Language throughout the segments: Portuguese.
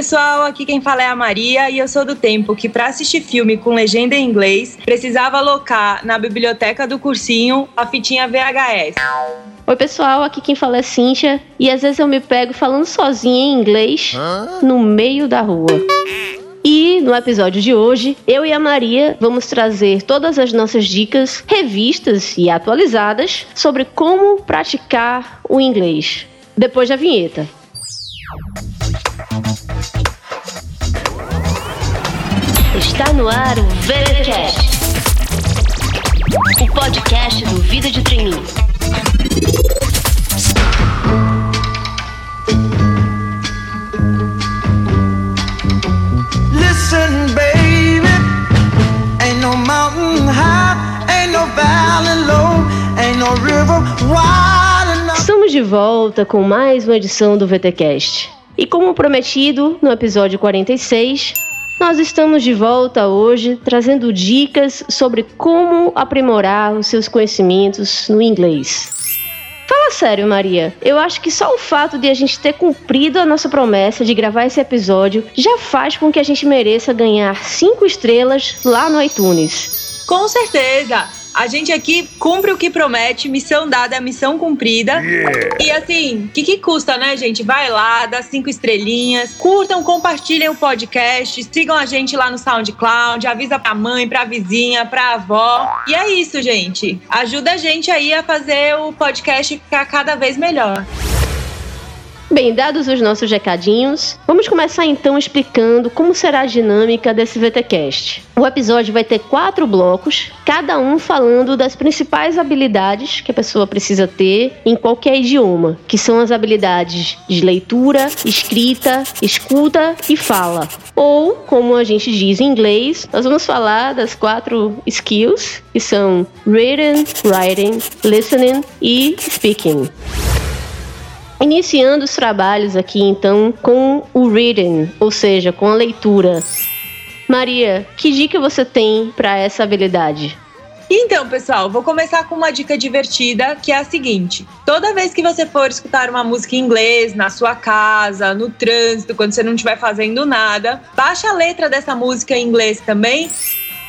Oi, pessoal, aqui quem fala é a Maria e eu sou do tempo que para assistir filme com legenda em inglês precisava alocar na biblioteca do cursinho a fitinha VHS. Oi, pessoal, aqui quem fala é Cíntia e às vezes eu me pego falando sozinha em inglês no meio da rua. E no episódio de hoje, eu e a Maria vamos trazer todas as nossas dicas revistas e atualizadas sobre como praticar o inglês. Depois da vinheta. Está no ar o VeraCast, o podcast do Vida de Treininho. Listen, baby, ain't no mountain high, ain't no valley low, ain't no river wide enough. Estamos de volta com mais uma edição do VTcast. E como prometido no episódio 46, nós estamos de volta hoje trazendo dicas sobre como aprimorar os seus conhecimentos no inglês. Fala sério, Maria. Eu acho que só o fato de a gente ter cumprido a nossa promessa de gravar esse episódio já faz com que a gente mereça ganhar 5 estrelas lá no iTunes. Com certeza! A gente aqui cumpre o que promete, missão dada é missão cumprida. E assim, o que, que custa, né, gente? Vai lá, dá cinco estrelinhas, curtam, compartilhem o podcast, sigam a gente lá no SoundCloud, avisa pra mãe, pra vizinha, pra avó. E é isso, gente. Ajuda a gente aí a fazer o podcast ficar cada vez melhor. Bem, dados os nossos recadinhos, vamos começar então explicando como será a dinâmica desse VTcast. O episódio vai ter quatro blocos, cada um falando das principais habilidades que a pessoa precisa ter em qualquer idioma, que são as habilidades de leitura, escrita, escuta e fala. Ou, como a gente diz em inglês, nós vamos falar das quatro skills, que são reading, writing, listening e speaking. Iniciando os trabalhos aqui então com o reading, ou seja, com a leitura. Maria, que dica você tem para essa habilidade? Então, pessoal, vou começar com uma dica divertida, que é a seguinte: toda vez que você for escutar uma música em inglês na sua casa, no trânsito, quando você não estiver fazendo nada, baixa a letra dessa música em inglês também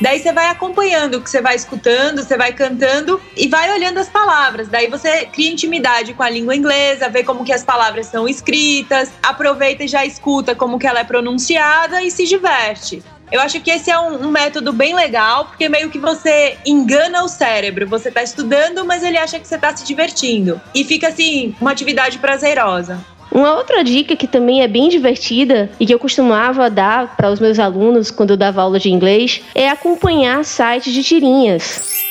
Daí você vai acompanhando o que você vai escutando, você vai cantando e vai olhando as palavras. Daí você cria intimidade com a língua inglesa, vê como que as palavras são escritas, aproveita e já escuta como que ela é pronunciada e se diverte. Eu acho que esse é um, um, método bem legal, porque meio que você engana o cérebro. Você tá estudando, mas ele acha que você tá se divertindo. E fica assim, uma atividade prazerosa. Uma outra dica que também é bem divertida e que eu costumava dar para os meus alunos quando eu dava aula de inglês é acompanhar sites de tirinhas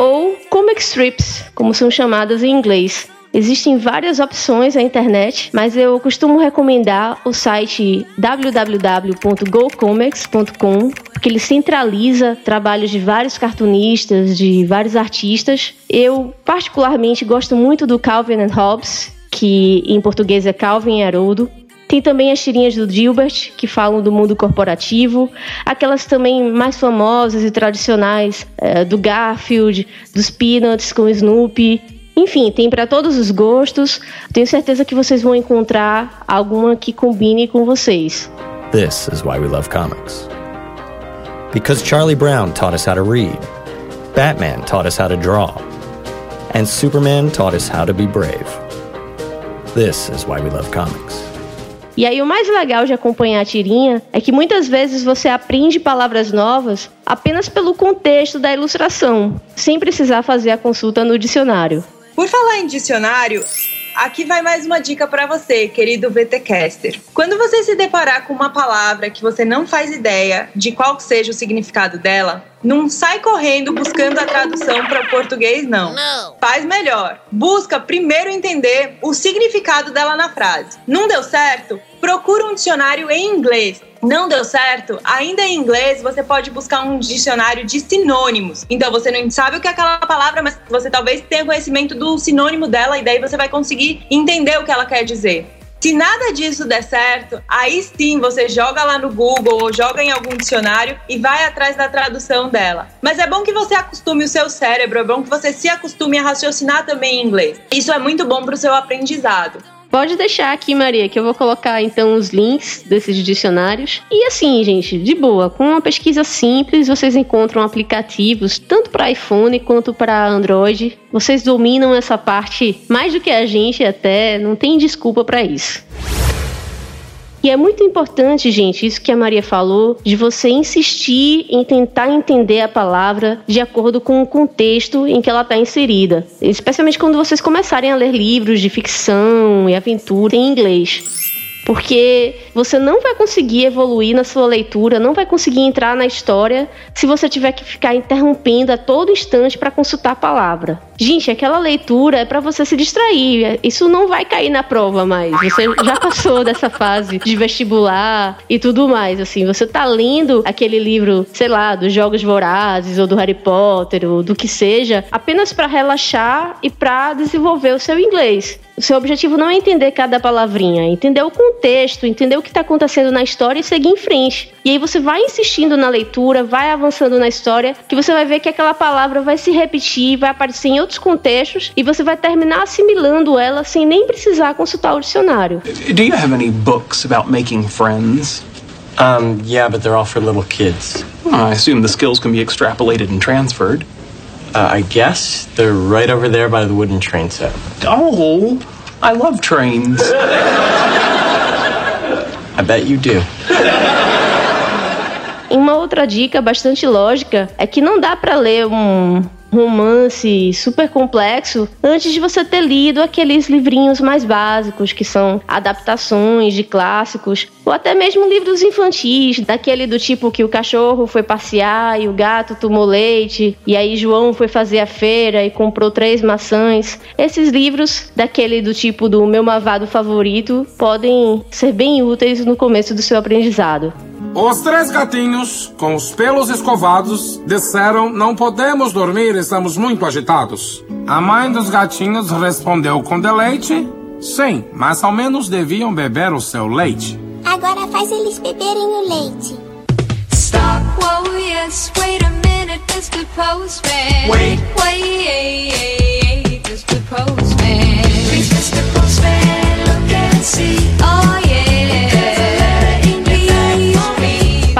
ou comic strips, como são chamadas em inglês. Existem várias opções na internet, mas eu costumo recomendar o site www.gocomics.com, que ele centraliza trabalhos de vários cartunistas, de vários artistas. Eu particularmente gosto muito do Calvin and Hobbes, que em português é Calvin e Haroldo. Tem também as tirinhas do Gilbert, que falam do mundo corporativo. Aquelas também mais famosas e tradicionais é, do Garfield, dos Peanuts com Snoopy. Enfim, tem para todos os gostos. Tenho certeza que vocês vão encontrar alguma que combine com vocês. This is why we love comics. Because Charlie Brown taught us how to read. Batman taught us how to draw. And Superman taught us how to be brave. This is why we love comics. E aí o mais legal de acompanhar a tirinha é que muitas vezes você aprende palavras novas apenas pelo contexto da ilustração, sem precisar fazer a consulta no dicionário. Por falar em dicionário, Aqui vai mais uma dica para você, querido VTcaster. Quando você se deparar com uma palavra que você não faz ideia de qual seja o significado dela, não sai correndo buscando a tradução para português, não. não. Faz melhor. Busca primeiro entender o significado dela na frase. Não deu certo? Procura um dicionário em inglês não deu certo, ainda em inglês você pode buscar um dicionário de sinônimos. Então você não sabe o que é aquela palavra, mas você talvez tenha conhecimento do sinônimo dela e daí você vai conseguir entender o que ela quer dizer. Se nada disso der certo, aí sim você joga lá no Google ou joga em algum dicionário e vai atrás da tradução dela. Mas é bom que você acostume o seu cérebro, é bom que você se acostume a raciocinar também em inglês. Isso é muito bom para o seu aprendizado. Pode deixar aqui, Maria, que eu vou colocar então os links desses dicionários. E assim, gente, de boa, com uma pesquisa simples, vocês encontram aplicativos tanto para iPhone quanto para Android. Vocês dominam essa parte mais do que a gente até, não tem desculpa para isso. E é muito importante, gente, isso que a Maria falou, de você insistir em tentar entender a palavra de acordo com o contexto em que ela está inserida. Especialmente quando vocês começarem a ler livros de ficção e aventura em inglês porque você não vai conseguir evoluir na sua leitura, não vai conseguir entrar na história se você tiver que ficar interrompendo a todo instante para consultar a palavra. Gente, aquela leitura é para você se distrair. Isso não vai cair na prova mais. Você já passou dessa fase de vestibular e tudo mais. Assim, você tá lendo aquele livro, sei lá, dos Jogos Vorazes ou do Harry Potter ou do que seja, apenas para relaxar e para desenvolver o seu inglês. O seu objetivo não é entender cada palavrinha, é entender o contexto, entender o que está acontecendo na história e seguir em frente. E aí você vai insistindo na leitura, vai avançando na história, que você vai ver que aquela palavra vai se repetir, vai aparecer em outros contextos e você vai terminar assimilando ela sem nem precisar consultar o dicionário. Do you have any books about making friends? Um, yeah, but they're all for little kids. I assume the skills can be extrapolated and transferred. Uh, I guess they're right over there by the wooden train set. Oh, I love trains. I bet you do. Uma outra dica bastante lógica é que não dá para ler um romance super complexo antes de você ter lido aqueles livrinhos mais básicos, que são adaptações de clássicos, ou até mesmo livros infantis, daquele do tipo que o cachorro foi passear e o gato tomou leite, e aí João foi fazer a feira e comprou três maçãs. Esses livros, daquele do tipo do meu mavado favorito, podem ser bem úteis no começo do seu aprendizado. Os três gatinhos, com os pelos escovados, disseram: Não podemos dormir, estamos muito agitados. A mãe dos gatinhos respondeu com deleite: Sim, mas ao menos deviam beber o seu leite. Agora faz eles beberem o leite. Stop, whoa, yes, wait a minute, Mr. Postman. Wait. Wait, Mr. Postman. Please, Mr. Postman, look and see. Oh, yeah.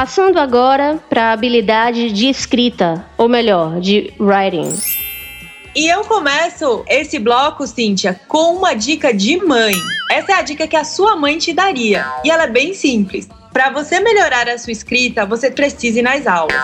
Passando agora para a habilidade de escrita, ou melhor, de writing. E eu começo esse bloco, Cíntia, com uma dica de mãe. Essa é a dica que a sua mãe te daria. E ela é bem simples. Para você melhorar a sua escrita, você precisa ir nas aulas.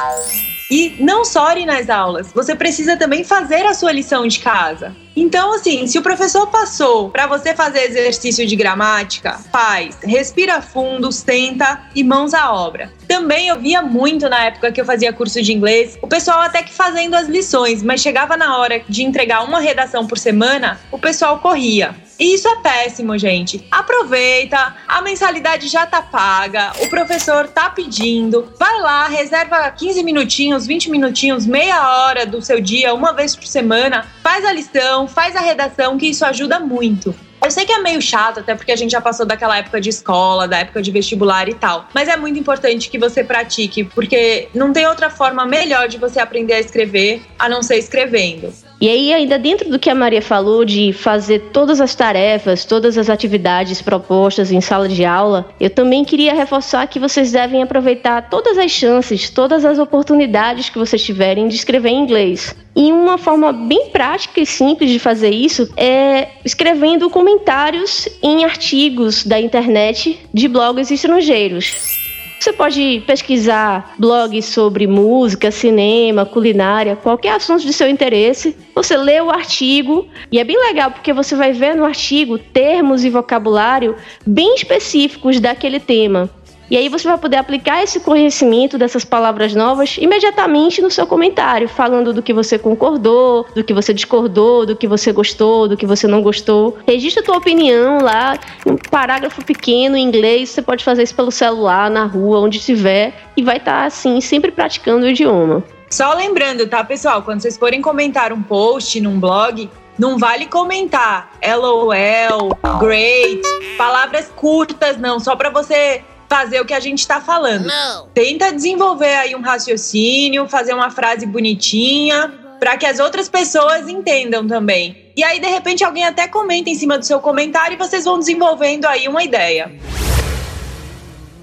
E não só ir nas aulas, você precisa também fazer a sua lição de casa. Então, assim, se o professor passou para você fazer exercício de gramática, faz, respira fundo, senta e mãos à obra. Também eu via muito na época que eu fazia curso de inglês, o pessoal até que fazendo as lições, mas chegava na hora de entregar uma redação por semana, o pessoal corria. E isso é péssimo, gente. Aproveita, a mensalidade já tá paga, o professor tá pedindo. Vai lá, reserva 15 minutinhos, 20 minutinhos, meia hora do seu dia, uma vez por semana, faz a lição, faz a redação, que isso ajuda muito. Eu sei que é meio chato, até porque a gente já passou daquela época de escola, da época de vestibular e tal. Mas é muito importante que você pratique, porque não tem outra forma melhor de você aprender a escrever a não ser escrevendo. E aí, ainda dentro do que a Maria falou de fazer todas as tarefas, todas as atividades propostas em sala de aula, eu também queria reforçar que vocês devem aproveitar todas as chances, todas as oportunidades que vocês tiverem de escrever em inglês. E uma forma bem prática e simples de fazer isso é escrevendo comentários em artigos da internet de blogs estrangeiros. Você pode pesquisar blogs sobre música, cinema, culinária, qualquer assunto de seu interesse. Você lê o artigo e é bem legal porque você vai ver no artigo termos e vocabulário bem específicos daquele tema. E aí você vai poder aplicar esse conhecimento dessas palavras novas imediatamente no seu comentário, falando do que você concordou, do que você discordou, do que você gostou, do que você não gostou. Registra a tua opinião lá, um parágrafo pequeno em inglês, você pode fazer isso pelo celular, na rua, onde estiver, e vai estar assim, sempre praticando o idioma. Só lembrando, tá, pessoal? Quando vocês forem comentar um post num blog, não vale comentar LOL, great, palavras curtas, não, só para você fazer o que a gente está falando. Não. Tenta desenvolver aí um raciocínio, fazer uma frase bonitinha, para que as outras pessoas entendam também. E aí, de repente, alguém até comenta em cima do seu comentário e vocês vão desenvolvendo aí uma ideia.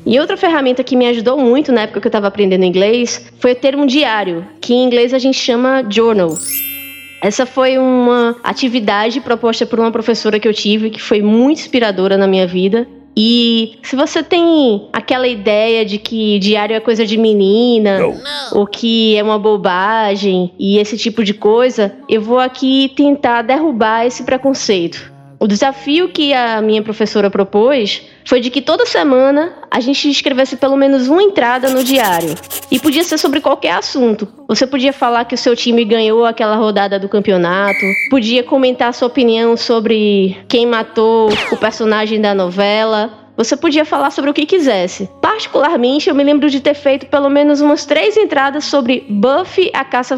E outra ferramenta que me ajudou muito na época que eu estava aprendendo inglês foi o termo diário, que em inglês a gente chama journal. Essa foi uma atividade proposta por uma professora que eu tive que foi muito inspiradora na minha vida. E se você tem aquela ideia de que diário é coisa de menina, ou que é uma bobagem e esse tipo de coisa, eu vou aqui tentar derrubar esse preconceito. O desafio que a minha professora propôs foi de que toda semana a gente escrevesse pelo menos uma entrada no diário. E podia ser sobre qualquer assunto. Você podia falar que o seu time ganhou aquela rodada do campeonato, podia comentar sua opinião sobre quem matou o personagem da novela, você podia falar sobre o que quisesse. Particularmente, eu me lembro de ter feito pelo menos umas três entradas sobre Buffy a Caça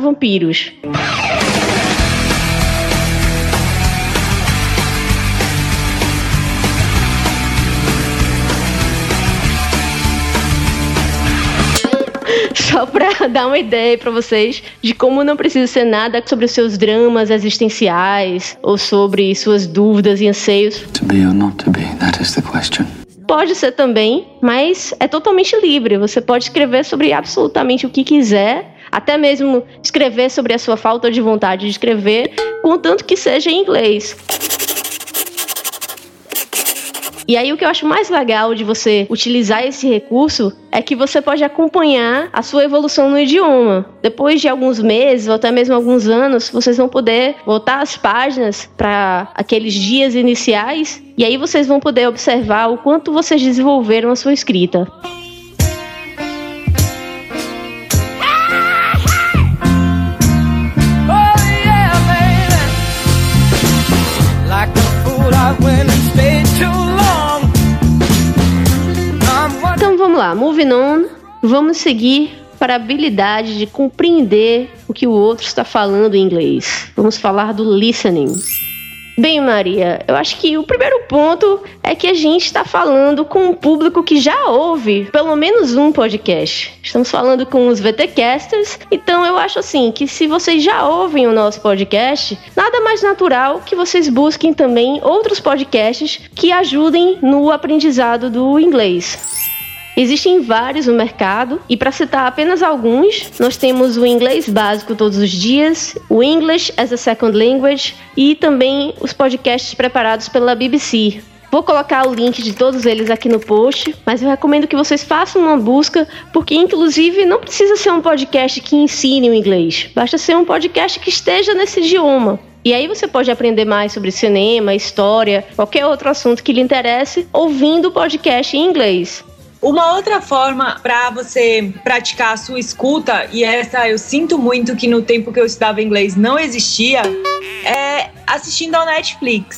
Só pra dar uma ideia para vocês de como não precisa ser nada sobre os seus dramas existenciais ou sobre suas dúvidas e anseios. To be or not to be, that is the question. Pode ser também, mas é totalmente livre. Você pode escrever sobre absolutamente o que quiser, até mesmo escrever sobre a sua falta de vontade de escrever, contanto que seja em inglês. E aí o que eu acho mais legal de você utilizar esse recurso é que você pode acompanhar a sua evolução no idioma. Depois de alguns meses ou até mesmo alguns anos, vocês vão poder voltar as páginas para aqueles dias iniciais e aí vocês vão poder observar o quanto vocês desenvolveram a sua escrita. Lá, moving on, vamos seguir para a habilidade de compreender o que o outro está falando em inglês. Vamos falar do listening. Bem, Maria, eu acho que o primeiro ponto é que a gente está falando com um público que já ouve pelo menos um podcast. Estamos falando com os VTcasters, então eu acho assim que se vocês já ouvem o nosso podcast, nada mais natural que vocês busquem também outros podcasts que ajudem no aprendizado do inglês. Existem vários no mercado e para citar apenas alguns, nós temos o inglês básico todos os dias, o English as a Second Language e também os podcasts preparados pela BBC. Vou colocar o link de todos eles aqui no post, mas eu recomendo que vocês façam uma busca, porque inclusive não precisa ser um podcast que ensine o inglês, basta ser um podcast que esteja nesse idioma. E aí você pode aprender mais sobre cinema, história, qualquer outro assunto que lhe interesse, ouvindo o podcast em inglês. Uma outra forma para você praticar a sua escuta, e essa eu sinto muito que no tempo que eu estudava inglês não existia, é assistindo ao Netflix.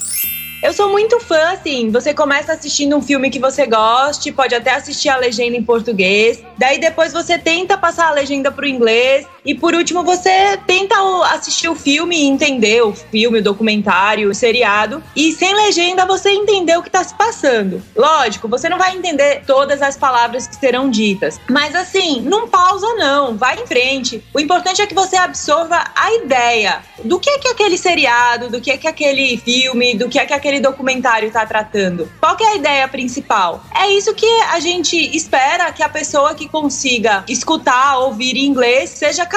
Eu sou muito fã, assim. Você começa assistindo um filme que você goste, pode até assistir a legenda em português. Daí depois você tenta passar a legenda pro inglês. E por último, você tenta assistir o filme e entender o filme, o documentário, o seriado. E sem legenda você entender o que tá se passando. Lógico, você não vai entender todas as palavras que serão ditas. Mas assim, não pausa, não. Vai em frente. O importante é que você absorva a ideia do que é que aquele seriado, do que é que aquele filme, do que é que aquele documentário está tratando. Qual é a ideia principal? É isso que a gente espera que a pessoa que consiga escutar, ouvir em inglês seja capaz.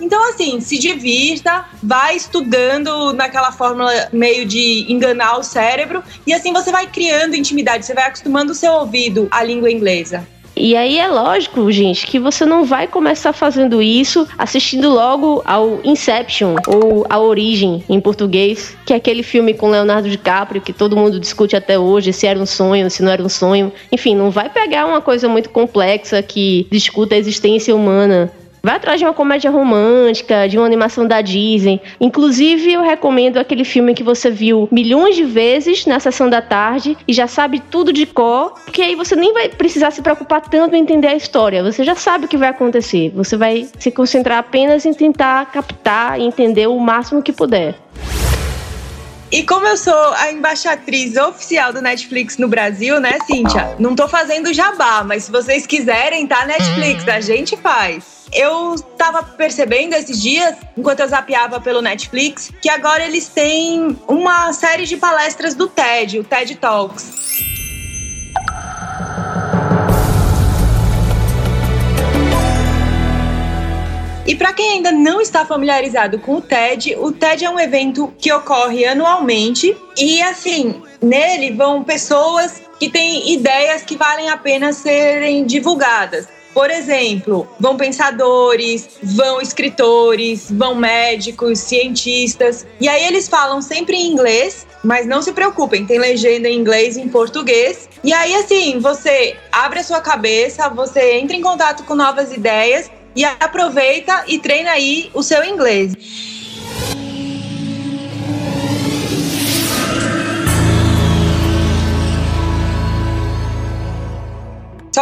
Então, assim, se divirta, vai estudando naquela fórmula meio de enganar o cérebro, e assim você vai criando intimidade, você vai acostumando o seu ouvido à língua inglesa. E aí é lógico, gente, que você não vai começar fazendo isso assistindo logo ao Inception ou A Origem em português, que é aquele filme com Leonardo DiCaprio que todo mundo discute até hoje se era um sonho, se não era um sonho. Enfim, não vai pegar uma coisa muito complexa que discuta a existência humana Vai atrás de uma comédia romântica, de uma animação da Disney. Inclusive, eu recomendo aquele filme que você viu milhões de vezes na sessão da tarde e já sabe tudo de cor, porque aí você nem vai precisar se preocupar tanto em entender a história. Você já sabe o que vai acontecer. Você vai se concentrar apenas em tentar captar e entender o máximo que puder. E como eu sou a embaixatriz oficial do Netflix no Brasil, né, Cíntia? Não tô fazendo jabá, mas se vocês quiserem, tá Netflix, a gente faz. Eu tava percebendo esses dias, enquanto eu zapeava pelo Netflix, que agora eles têm uma série de palestras do TED, o TED Talks. E para quem ainda não está familiarizado com o TED, o TED é um evento que ocorre anualmente e assim, nele vão pessoas que têm ideias que valem a pena serem divulgadas. Por exemplo, vão pensadores, vão escritores, vão médicos, cientistas. E aí eles falam sempre em inglês, mas não se preocupem, tem legenda em inglês e em português. E aí, assim, você abre a sua cabeça, você entra em contato com novas ideias e aproveita e treina aí o seu inglês.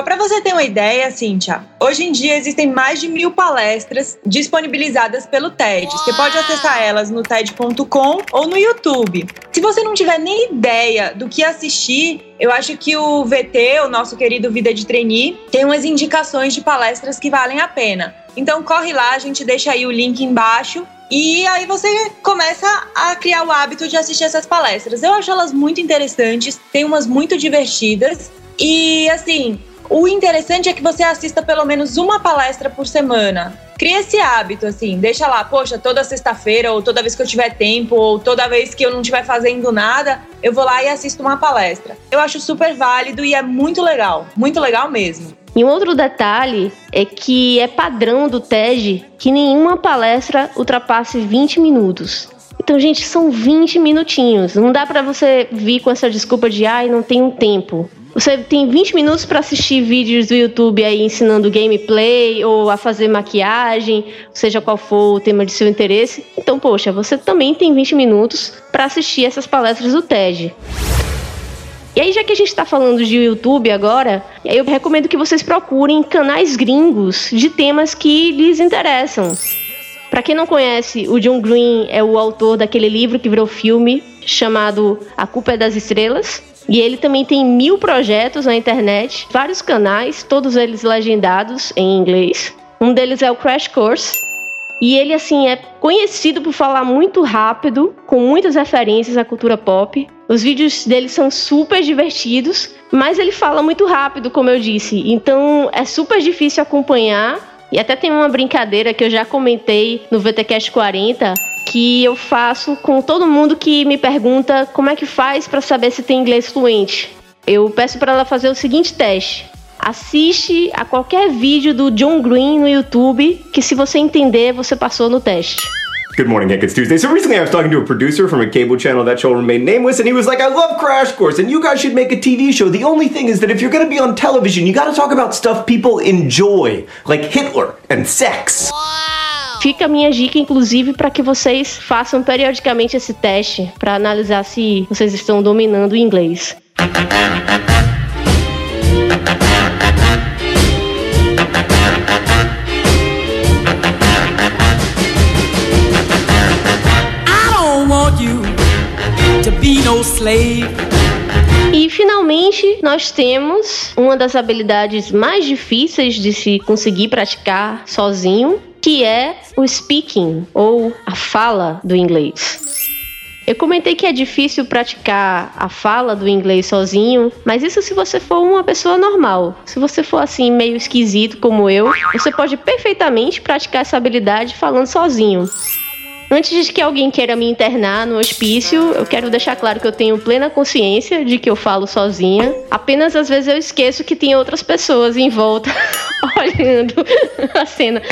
Só para você ter uma ideia, Cíntia, hoje em dia existem mais de mil palestras disponibilizadas pelo TED. Você pode acessar elas no TED.com ou no YouTube. Se você não tiver nem ideia do que assistir, eu acho que o VT, o nosso querido Vida de Trainee, tem umas indicações de palestras que valem a pena. Então corre lá, a gente deixa aí o link embaixo e aí você começa a criar o hábito de assistir essas palestras. Eu acho elas muito interessantes, tem umas muito divertidas. E assim, o interessante é que você assista pelo menos uma palestra por semana. Cria esse hábito, assim, deixa lá, poxa, toda sexta-feira, ou toda vez que eu tiver tempo, ou toda vez que eu não estiver fazendo nada, eu vou lá e assisto uma palestra. Eu acho super válido e é muito legal, muito legal mesmo. E um outro detalhe é que é padrão do TED que nenhuma palestra ultrapasse 20 minutos. Então, gente, são 20 minutinhos. Não dá para você vir com essa desculpa de ai, não tenho tempo. Você tem 20 minutos para assistir vídeos do YouTube aí ensinando gameplay ou a fazer maquiagem, seja qual for o tema de seu interesse. Então, poxa, você também tem 20 minutos para assistir essas palestras do TED. E aí, já que a gente está falando de YouTube agora, eu recomendo que vocês procurem canais gringos de temas que lhes interessam. Para quem não conhece, o John Green é o autor daquele livro que virou filme chamado A Culpa é das Estrelas. E ele também tem mil projetos na internet, vários canais, todos eles legendados em inglês. Um deles é o Crash Course. E ele, assim, é conhecido por falar muito rápido, com muitas referências à cultura pop. Os vídeos dele são super divertidos, mas ele fala muito rápido, como eu disse. Então é super difícil acompanhar. E até tem uma brincadeira que eu já comentei no VTCast 40, que eu faço com todo mundo que me pergunta como é que faz para saber se tem inglês fluente. Eu peço para ela fazer o seguinte teste. Assiste a qualquer vídeo do John Green no YouTube, que se você entender, você passou no teste. Good morning, Hank. It's Tuesday. So recently I was talking to a producer from a cable channel that shall remain nameless, and he was like, I love Crash Course, and you guys should make a TV show. The only thing is that if you're gonna be on television, you gotta talk about stuff people enjoy, like Hitler and sex. Fica a minha dica, inclusive, para que vocês façam periodicamente esse teste para analisar se vocês estão dominando o inglês. E finalmente nós temos uma das habilidades mais difíceis de se conseguir praticar sozinho, que é o speaking ou a fala do inglês. Eu comentei que é difícil praticar a fala do inglês sozinho, mas isso se você for uma pessoa normal. Se você for assim meio esquisito como eu, você pode perfeitamente praticar essa habilidade falando sozinho. Antes de que alguém queira me internar no hospício, eu quero deixar claro que eu tenho plena consciência de que eu falo sozinha. Apenas às vezes eu esqueço que tem outras pessoas em volta olhando a cena.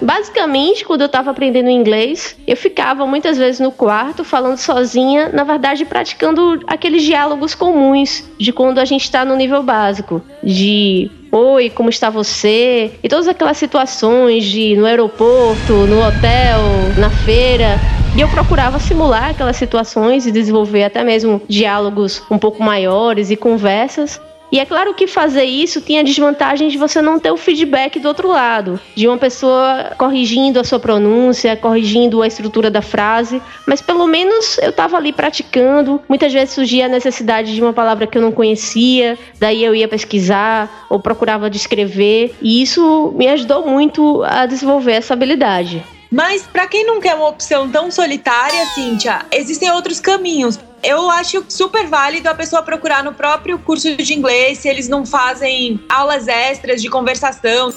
Basicamente, quando eu tava aprendendo inglês, eu ficava muitas vezes no quarto falando sozinha, na verdade praticando aqueles diálogos comuns de quando a gente tá no nível básico, de Oi, como está você? E todas aquelas situações de no aeroporto, no hotel, na feira. E eu procurava simular aquelas situações e desenvolver até mesmo diálogos um pouco maiores e conversas. E é claro que fazer isso tinha a desvantagem de você não ter o feedback do outro lado, de uma pessoa corrigindo a sua pronúncia, corrigindo a estrutura da frase, mas pelo menos eu estava ali praticando. Muitas vezes surgia a necessidade de uma palavra que eu não conhecia, daí eu ia pesquisar ou procurava descrever, e isso me ajudou muito a desenvolver essa habilidade. Mas para quem não quer uma opção tão solitária, Cíntia, existem outros caminhos. Eu acho super válido a pessoa procurar no próprio curso de inglês se eles não fazem aulas extras de conversação.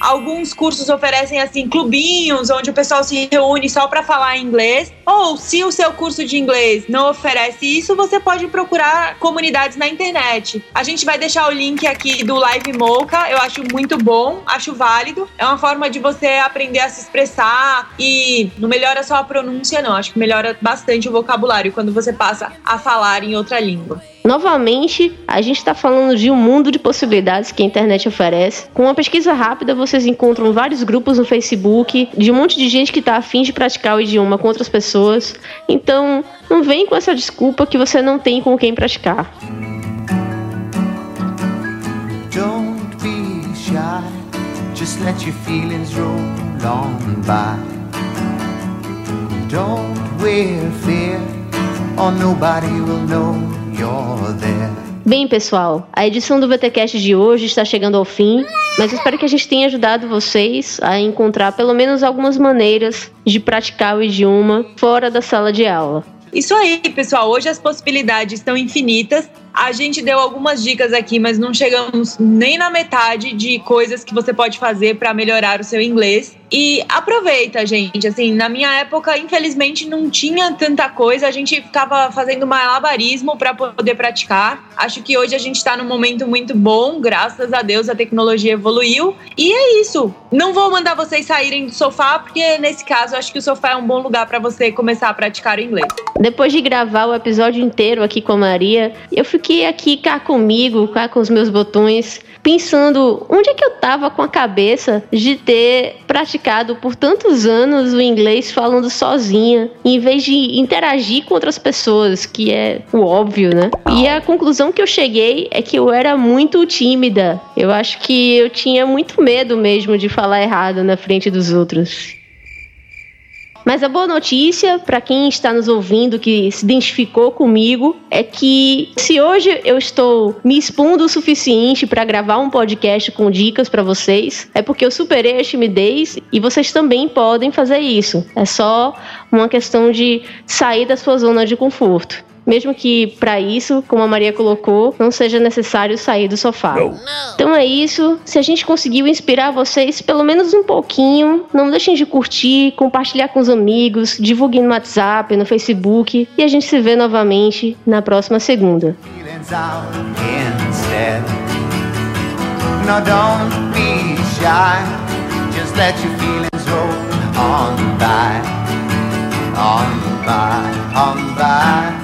Alguns cursos oferecem assim clubinhos onde o pessoal se reúne só para falar inglês. Ou se o seu curso de inglês não oferece isso, você pode procurar comunidades na internet. A gente vai deixar o link aqui do Live Mocha. Eu acho muito bom, acho válido. É uma forma de você aprender a se expressar e não melhora só a pronúncia, não. Acho que melhora bastante o vocabulário quando você passa a falar em outra língua. Novamente, a gente está falando de um mundo de possibilidades que a internet oferece. Com uma pesquisa rápida, vocês encontram vários grupos no Facebook de um monte de gente que está afim de praticar o idioma com outras pessoas. Então, não vem com essa desculpa que você não tem com quem praticar. Don't be shy, just let your feelings roll on by. Don't wear fear, or nobody will know. Bem, pessoal, a edição do VTcast de hoje está chegando ao fim, mas espero que a gente tenha ajudado vocês a encontrar pelo menos algumas maneiras de praticar o idioma fora da sala de aula. Isso aí, pessoal. Hoje as possibilidades estão infinitas. A gente deu algumas dicas aqui, mas não chegamos nem na metade de coisas que você pode fazer para melhorar o seu inglês. E aproveita, gente. Assim, na minha época, infelizmente, não tinha tanta coisa. A gente ficava fazendo malabarismo para poder praticar. Acho que hoje a gente está num momento muito bom, graças a Deus a tecnologia evoluiu. E é isso. Não vou mandar vocês saírem do sofá, porque nesse caso acho que o sofá é um bom lugar para você começar a praticar o inglês. Depois de gravar o episódio inteiro aqui com a Maria, eu fiquei aqui cá comigo, cá com os meus botões, pensando onde é que eu tava com a cabeça de ter praticado por tantos anos o inglês falando sozinha, em vez de interagir com outras pessoas, que é o óbvio, né? E a conclusão que eu cheguei é que eu era muito tímida. Eu acho que eu tinha muito medo mesmo de falar errado na frente dos outros. Mas a boa notícia para quem está nos ouvindo que se identificou comigo é que se hoje eu estou me expondo o suficiente para gravar um podcast com dicas para vocês, é porque eu superei a timidez e vocês também podem fazer isso. É só uma questão de sair da sua zona de conforto mesmo que para isso, como a Maria colocou, não seja necessário sair do sofá. Não. Então é isso. Se a gente conseguiu inspirar vocês pelo menos um pouquinho, não deixem de curtir, compartilhar com os amigos, divulguem no WhatsApp, no Facebook e a gente se vê novamente na próxima segunda. No, don't be shy. Just let your feelings roll on by, on by, on by.